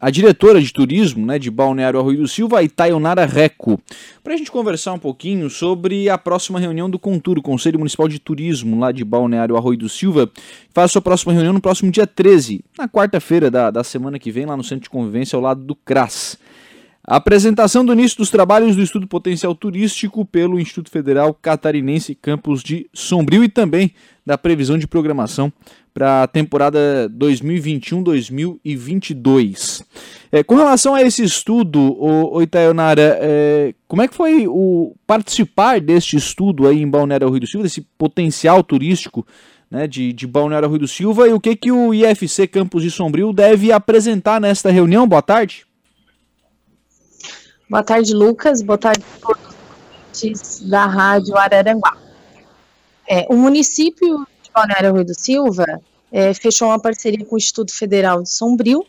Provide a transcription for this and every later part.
a diretora de turismo né, de Balneário Arroio do Silva, Itaionara Reco, para a gente conversar um pouquinho sobre a próxima reunião do Conturo, Conselho Municipal de Turismo lá de Balneário Arroio do Silva, que faz a sua próxima reunião no próximo dia 13, na quarta-feira da, da semana que vem, lá no Centro de Convivência ao lado do CRAS. A apresentação do início dos trabalhos do Estudo Potencial Turístico pelo Instituto Federal Catarinense Campus de Sombrio e também da previsão de programação para a temporada 2021-2022. É, com relação a esse estudo, o, Itaionara, é, como é que foi o participar deste estudo aí em Balneário Rio do Silva, desse potencial turístico né, de, de Balneário Rio do Silva e o que, que o IFC Campus de Sombrio deve apresentar nesta reunião? Boa tarde. Boa tarde, Lucas. Boa tarde a todos da Rádio Araranguá. É, o município de Balneário Rui do Silva é, fechou uma parceria com o Instituto Federal de Sombrio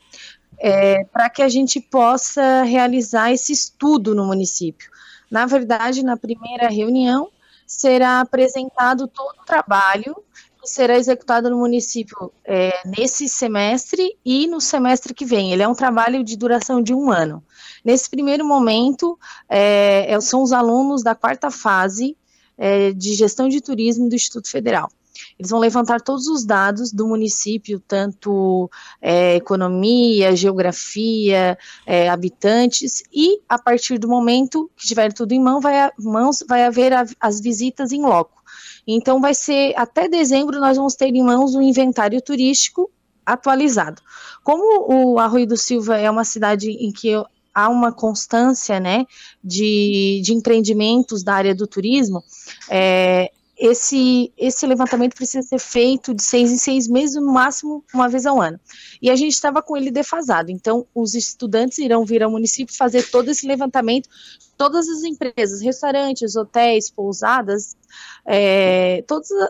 é, para que a gente possa realizar esse estudo no município. Na verdade, na primeira reunião, será apresentado todo o trabalho será executado no município é, nesse semestre e no semestre que vem. Ele é um trabalho de duração de um ano. Nesse primeiro momento, é, é, são os alunos da quarta fase é, de gestão de turismo do Instituto Federal. Eles vão levantar todos os dados do município, tanto é, economia, geografia, é, habitantes, e a partir do momento que tiver tudo em mão, vai, mãos, vai haver a, as visitas em loco. Então, vai ser até dezembro, nós vamos ter em mãos um inventário turístico atualizado. Como o Arroio do Silva é uma cidade em que há uma constância né, de, de empreendimentos da área do turismo, é, esse, esse levantamento precisa ser feito de seis em seis meses, no máximo uma vez ao ano. E a gente estava com ele defasado, então os estudantes irão vir ao município fazer todo esse levantamento, todas as empresas, restaurantes, hotéis, pousadas, é, todos os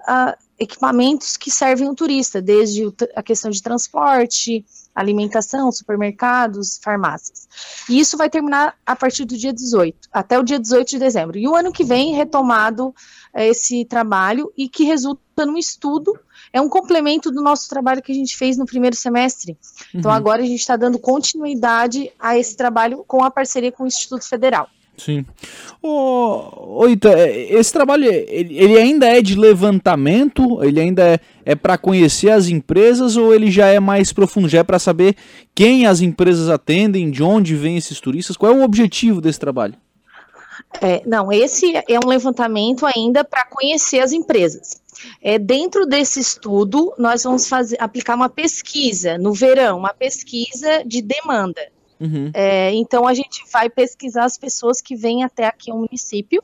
equipamentos que servem o turista, desde a questão de transporte, alimentação, supermercados, farmácias. E isso vai terminar a partir do dia 18, até o dia 18 de dezembro. E o ano que vem, retomado é, esse trabalho e que resulta num estudo, é um complemento do nosso trabalho que a gente fez no primeiro semestre. Então, uhum. agora a gente está dando continuidade a esse trabalho com a parceria com o Instituto Federal. Sim. Ô, Ita, é, esse trabalho, ele, ele, ainda é de levantamento? Ele ainda é, é para conhecer as empresas ou ele já é mais profundo? Já é para saber quem as empresas atendem, de onde vêm esses turistas? Qual é o objetivo desse trabalho? É, não, esse é um levantamento ainda para conhecer as empresas. É, dentro desse estudo, nós vamos fazer, aplicar uma pesquisa no verão, uma pesquisa de demanda. Uhum. É, então a gente vai pesquisar as pessoas que vêm até aqui ao município.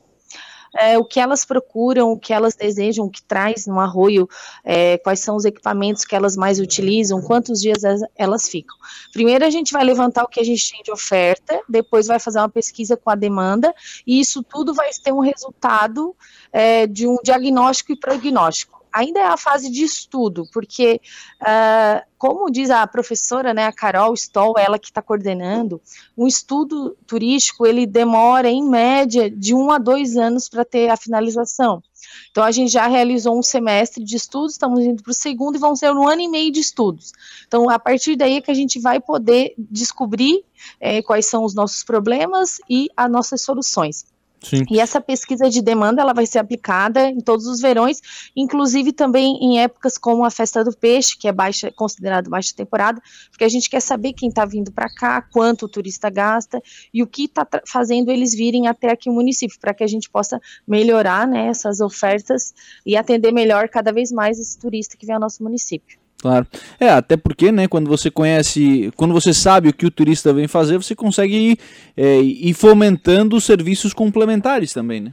É, o que elas procuram, o que elas desejam, o que traz no arroio, é, quais são os equipamentos que elas mais utilizam, quantos dias elas ficam. Primeiro a gente vai levantar o que a gente tem de oferta, depois vai fazer uma pesquisa com a demanda, e isso tudo vai ter um resultado é, de um diagnóstico e prognóstico ainda é a fase de estudo, porque, uh, como diz a professora, né, a Carol Stoll, ela que está coordenando, um estudo turístico, ele demora, em média, de um a dois anos para ter a finalização. Então, a gente já realizou um semestre de estudos, estamos indo para o segundo e vão ser um ano e meio de estudos. Então, a partir daí é que a gente vai poder descobrir é, quais são os nossos problemas e as nossas soluções. Sim. E essa pesquisa de demanda ela vai ser aplicada em todos os verões, inclusive também em épocas como a festa do peixe, que é baixa, considerado baixa temporada, porque a gente quer saber quem está vindo para cá, quanto o turista gasta e o que está fazendo eles virem até aqui o município, para que a gente possa melhorar né, essas ofertas e atender melhor cada vez mais esse turista que vem ao nosso município. Claro. É, até porque, né, quando você conhece, quando você sabe o que o turista vem fazer, você consegue ir, é, ir fomentando serviços complementares também, né?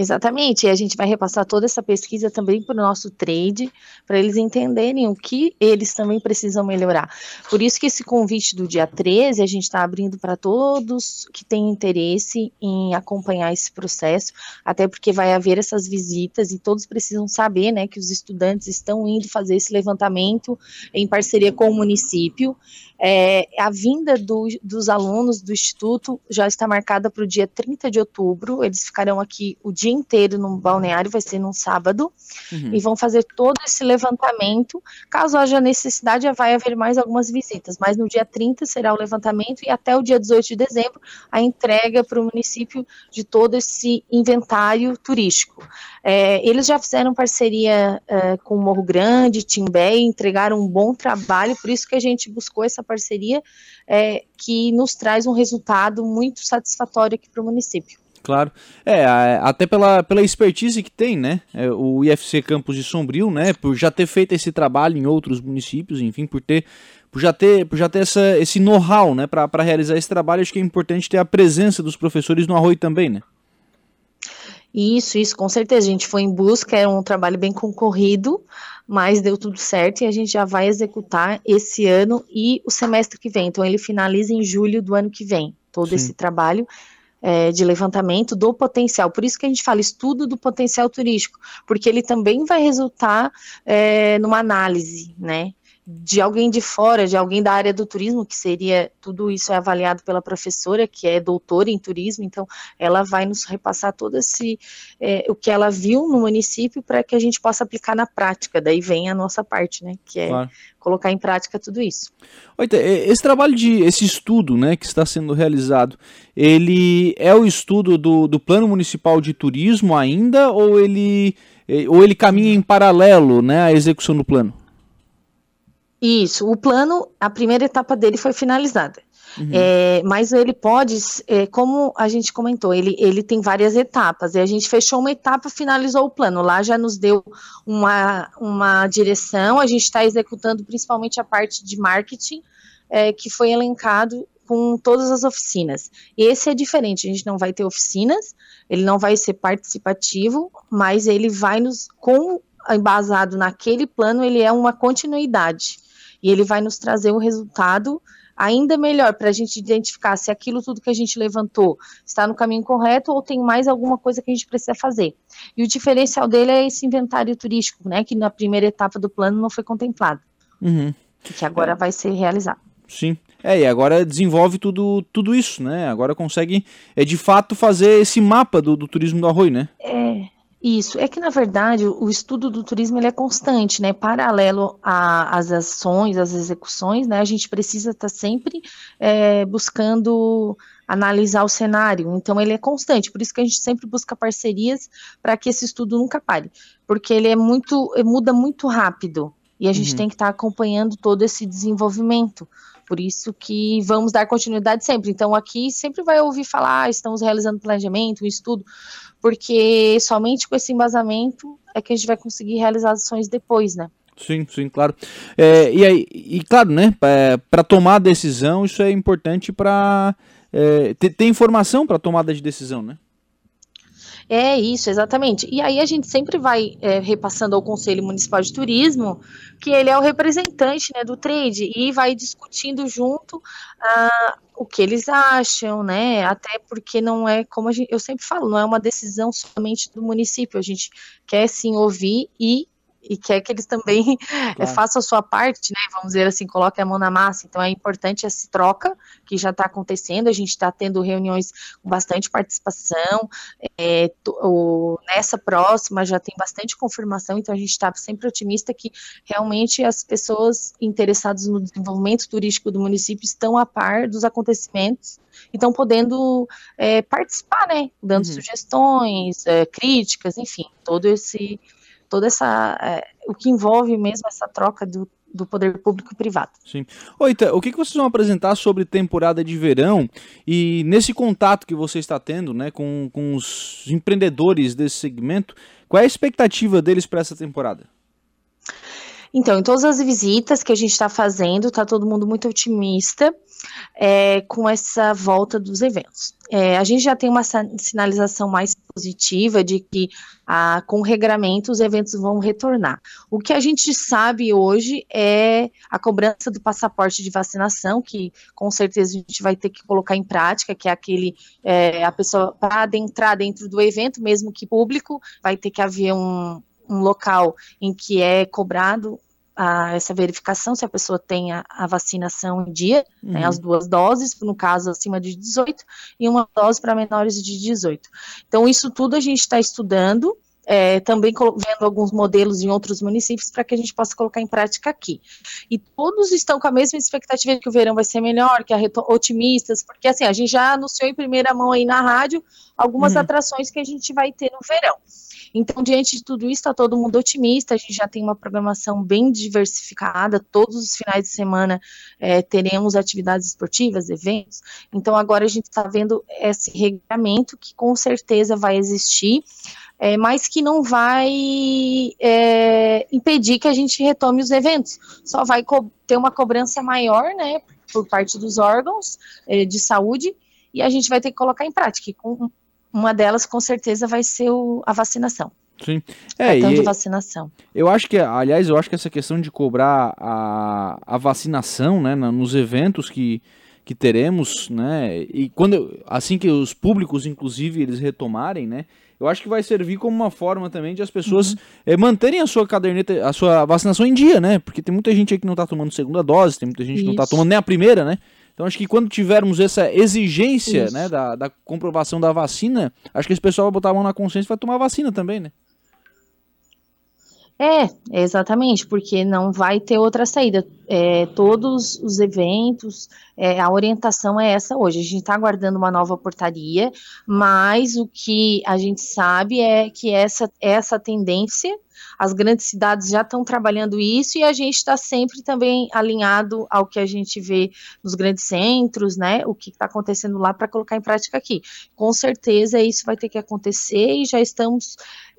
Exatamente, e a gente vai repassar toda essa pesquisa também para o nosso trade, para eles entenderem o que eles também precisam melhorar. Por isso que esse convite do dia 13, a gente está abrindo para todos que têm interesse em acompanhar esse processo, até porque vai haver essas visitas e todos precisam saber, né, que os estudantes estão indo fazer esse levantamento em parceria com o município, é, a vinda do, dos alunos do Instituto já está marcada para o dia 30 de outubro, eles ficarão aqui o dia dia inteiro no balneário, vai ser num sábado, uhum. e vão fazer todo esse levantamento. Caso haja necessidade, já vai haver mais algumas visitas, mas no dia 30 será o levantamento e até o dia 18 de dezembro a entrega para o município de todo esse inventário turístico. É, eles já fizeram parceria é, com o Morro Grande, Timbé, entregaram um bom trabalho, por isso que a gente buscou essa parceria é, que nos traz um resultado muito satisfatório aqui para o município. Claro. É, até pela, pela expertise que tem, né? É, o IFC Campos de Sombrio, né? Por já ter feito esse trabalho em outros municípios, enfim, por ter por já ter, por já ter essa, esse know-how, né, para realizar esse trabalho, acho que é importante ter a presença dos professores no Arroio também, né? Isso, isso, com certeza. A gente foi em busca, era um trabalho bem concorrido, mas deu tudo certo e a gente já vai executar esse ano e o semestre que vem. Então, ele finaliza em julho do ano que vem, todo Sim. esse trabalho é, de levantamento do potencial. Por isso que a gente fala estudo do potencial turístico, porque ele também vai resultar é, numa análise, né? De alguém de fora, de alguém da área do turismo, que seria tudo isso é avaliado pela professora, que é doutora em turismo, então ela vai nos repassar todo esse é, o que ela viu no município para que a gente possa aplicar na prática. Daí vem a nossa parte, né? Que é claro. colocar em prática tudo isso. Esse trabalho de esse estudo, né, que está sendo realizado, ele é o estudo do, do plano municipal de turismo ainda, ou ele ou ele caminha em paralelo, né, à execução do plano? Isso, o plano, a primeira etapa dele foi finalizada. Uhum. É, mas ele pode, é, como a gente comentou, ele, ele tem várias etapas. E a gente fechou uma etapa, finalizou o plano. Lá já nos deu uma, uma direção. A gente está executando principalmente a parte de marketing, é, que foi elencado com todas as oficinas. Esse é diferente, a gente não vai ter oficinas, ele não vai ser participativo, mas ele vai nos, com embasado naquele plano, ele é uma continuidade e ele vai nos trazer um resultado ainda melhor para a gente identificar se aquilo tudo que a gente levantou está no caminho correto ou tem mais alguma coisa que a gente precisa fazer. E o diferencial dele é esse inventário turístico, né, que na primeira etapa do plano não foi contemplado, uhum. que agora é. vai ser realizado. Sim. É, e agora desenvolve tudo, tudo isso, né? Agora consegue, é, de fato, fazer esse mapa do, do turismo do arroio, né? É, isso, é que na verdade o estudo do turismo ele é constante, né? Paralelo às ações, às execuções, né? A gente precisa estar tá sempre é, buscando analisar o cenário. Então ele é constante, por isso que a gente sempre busca parcerias para que esse estudo nunca pare, porque ele é muito, muda muito rápido e a gente uhum. tem que estar tá acompanhando todo esse desenvolvimento. Por isso que vamos dar continuidade sempre. Então, aqui sempre vai ouvir falar, ah, estamos realizando planejamento, um estudo, porque somente com esse embasamento é que a gente vai conseguir realizar as ações depois, né? Sim, sim, claro. É, e, aí, e claro, né, para tomar a decisão, isso é importante para é, ter, ter informação para tomada de decisão, né? É isso, exatamente. E aí a gente sempre vai é, repassando ao Conselho Municipal de Turismo que ele é o representante né, do trade e vai discutindo junto ah, o que eles acham, né? Até porque não é, como gente, eu sempre falo, não é uma decisão somente do município. A gente quer sim ouvir e e quer que eles também claro. façam a sua parte, né? Vamos dizer assim, coloquem a mão na massa. Então é importante essa troca que já está acontecendo. A gente está tendo reuniões com bastante participação. É, o, nessa próxima já tem bastante confirmação, então a gente está sempre otimista que realmente as pessoas interessadas no desenvolvimento turístico do município estão a par dos acontecimentos e estão podendo é, participar, né? Dando uhum. sugestões, é, críticas, enfim, todo esse toda essa é, o que envolve mesmo essa troca do, do poder público e privado. Sim. Oita, o que, que vocês vão apresentar sobre temporada de verão e nesse contato que você está tendo né, com, com os empreendedores desse segmento, qual é a expectativa deles para essa temporada? Então, em todas as visitas que a gente está fazendo, está todo mundo muito otimista é, com essa volta dos eventos. É, a gente já tem uma sinalização mais positiva de que ah, com o regramento os eventos vão retornar. O que a gente sabe hoje é a cobrança do passaporte de vacinação, que com certeza a gente vai ter que colocar em prática, que é aquele, é, a pessoa para adentrar dentro do evento, mesmo que público, vai ter que haver um, um local em que é cobrado a, essa verificação se a pessoa tem a, a vacinação em dia, né, uhum. né, as duas doses, no caso acima de 18, e uma dose para menores de 18. Então, isso tudo a gente está estudando, é, também vendo alguns modelos em outros municípios para que a gente possa colocar em prática aqui. E todos estão com a mesma expectativa de que o verão vai ser melhor, que a otimistas, porque assim, a gente já anunciou em primeira mão aí na rádio algumas uhum. atrações que a gente vai ter no verão. Então, diante de tudo isso, está todo mundo otimista. A gente já tem uma programação bem diversificada. Todos os finais de semana é, teremos atividades esportivas, eventos. Então, agora a gente está vendo esse regulamento que com certeza vai existir. É, mas que não vai é, impedir que a gente retome os eventos. Só vai ter uma cobrança maior, né, por parte dos órgãos é, de saúde, e a gente vai ter que colocar em prática. com uma delas, com certeza, vai ser o, a vacinação. Sim. É, e de vacinação. Eu acho que, aliás, eu acho que essa questão de cobrar a, a vacinação, né, nos eventos que, que teremos, né, e quando, assim que os públicos, inclusive, eles retomarem, né, eu acho que vai servir como uma forma também de as pessoas uhum. é, manterem a sua caderneta, a sua vacinação em dia, né, porque tem muita gente aí que não está tomando segunda dose, tem muita gente Isso. que não está tomando nem a primeira, né, então acho que quando tivermos essa exigência né, da, da, comprovação da vacina, acho que esse pessoal vai botar a mão na consciência e vai tomar a vacina também, né? É, exatamente, porque não vai ter outra saída. É, todos os eventos, é, a orientação é essa hoje. A gente está aguardando uma nova portaria, mas o que a gente sabe é que essa, essa tendência as grandes cidades já estão trabalhando isso e a gente está sempre também alinhado ao que a gente vê nos grandes centros, né? O que está acontecendo lá para colocar em prática aqui. Com certeza isso vai ter que acontecer e já estamos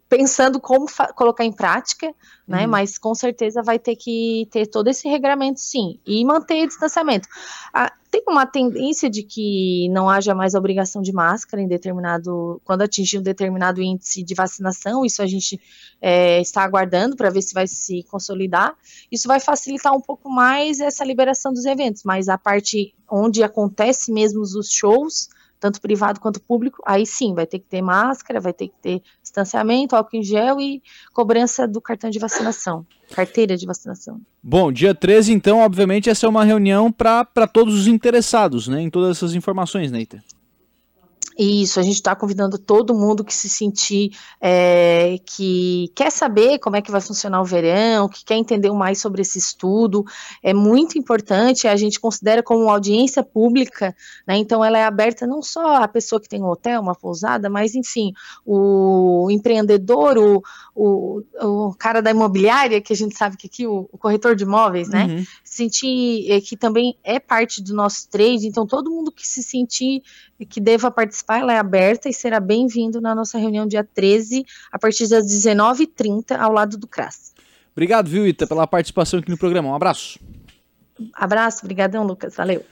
pensando como colocar em prática, né? Uhum. Mas com certeza vai ter que ter todo esse regramento, sim, e manter o distanciamento. Ah, tem uma tendência de que não haja mais obrigação de máscara em determinado, quando atingir um determinado índice de vacinação. Isso a gente é, está aguardando para ver se vai se consolidar. Isso vai facilitar um pouco mais essa liberação dos eventos, mas a parte onde acontece mesmo os shows tanto privado quanto público, aí sim, vai ter que ter máscara, vai ter que ter distanciamento, álcool em gel e cobrança do cartão de vacinação, carteira de vacinação. Bom, dia 13, então, obviamente, essa é uma reunião para todos os interessados, né, em todas essas informações, Neita. Isso, a gente está convidando todo mundo que se sentir é, que quer saber como é que vai funcionar o verão, que quer entender mais sobre esse estudo. É muito importante, a gente considera como uma audiência pública, né? Então ela é aberta não só à pessoa que tem um hotel, uma pousada, mas enfim, o empreendedor, o, o, o cara da imobiliária, que a gente sabe que aqui o, o corretor de imóveis, né? Uhum. Sentir é, que também é parte do nosso trade, então todo mundo que se sentir que deva participar, ela é aberta e será bem-vindo na nossa reunião dia 13, a partir das 19h30, ao lado do CRAS. Obrigado, viu, Ita, pela participação aqui no programa. Um abraço. Abraço, obrigadão, Lucas. Valeu.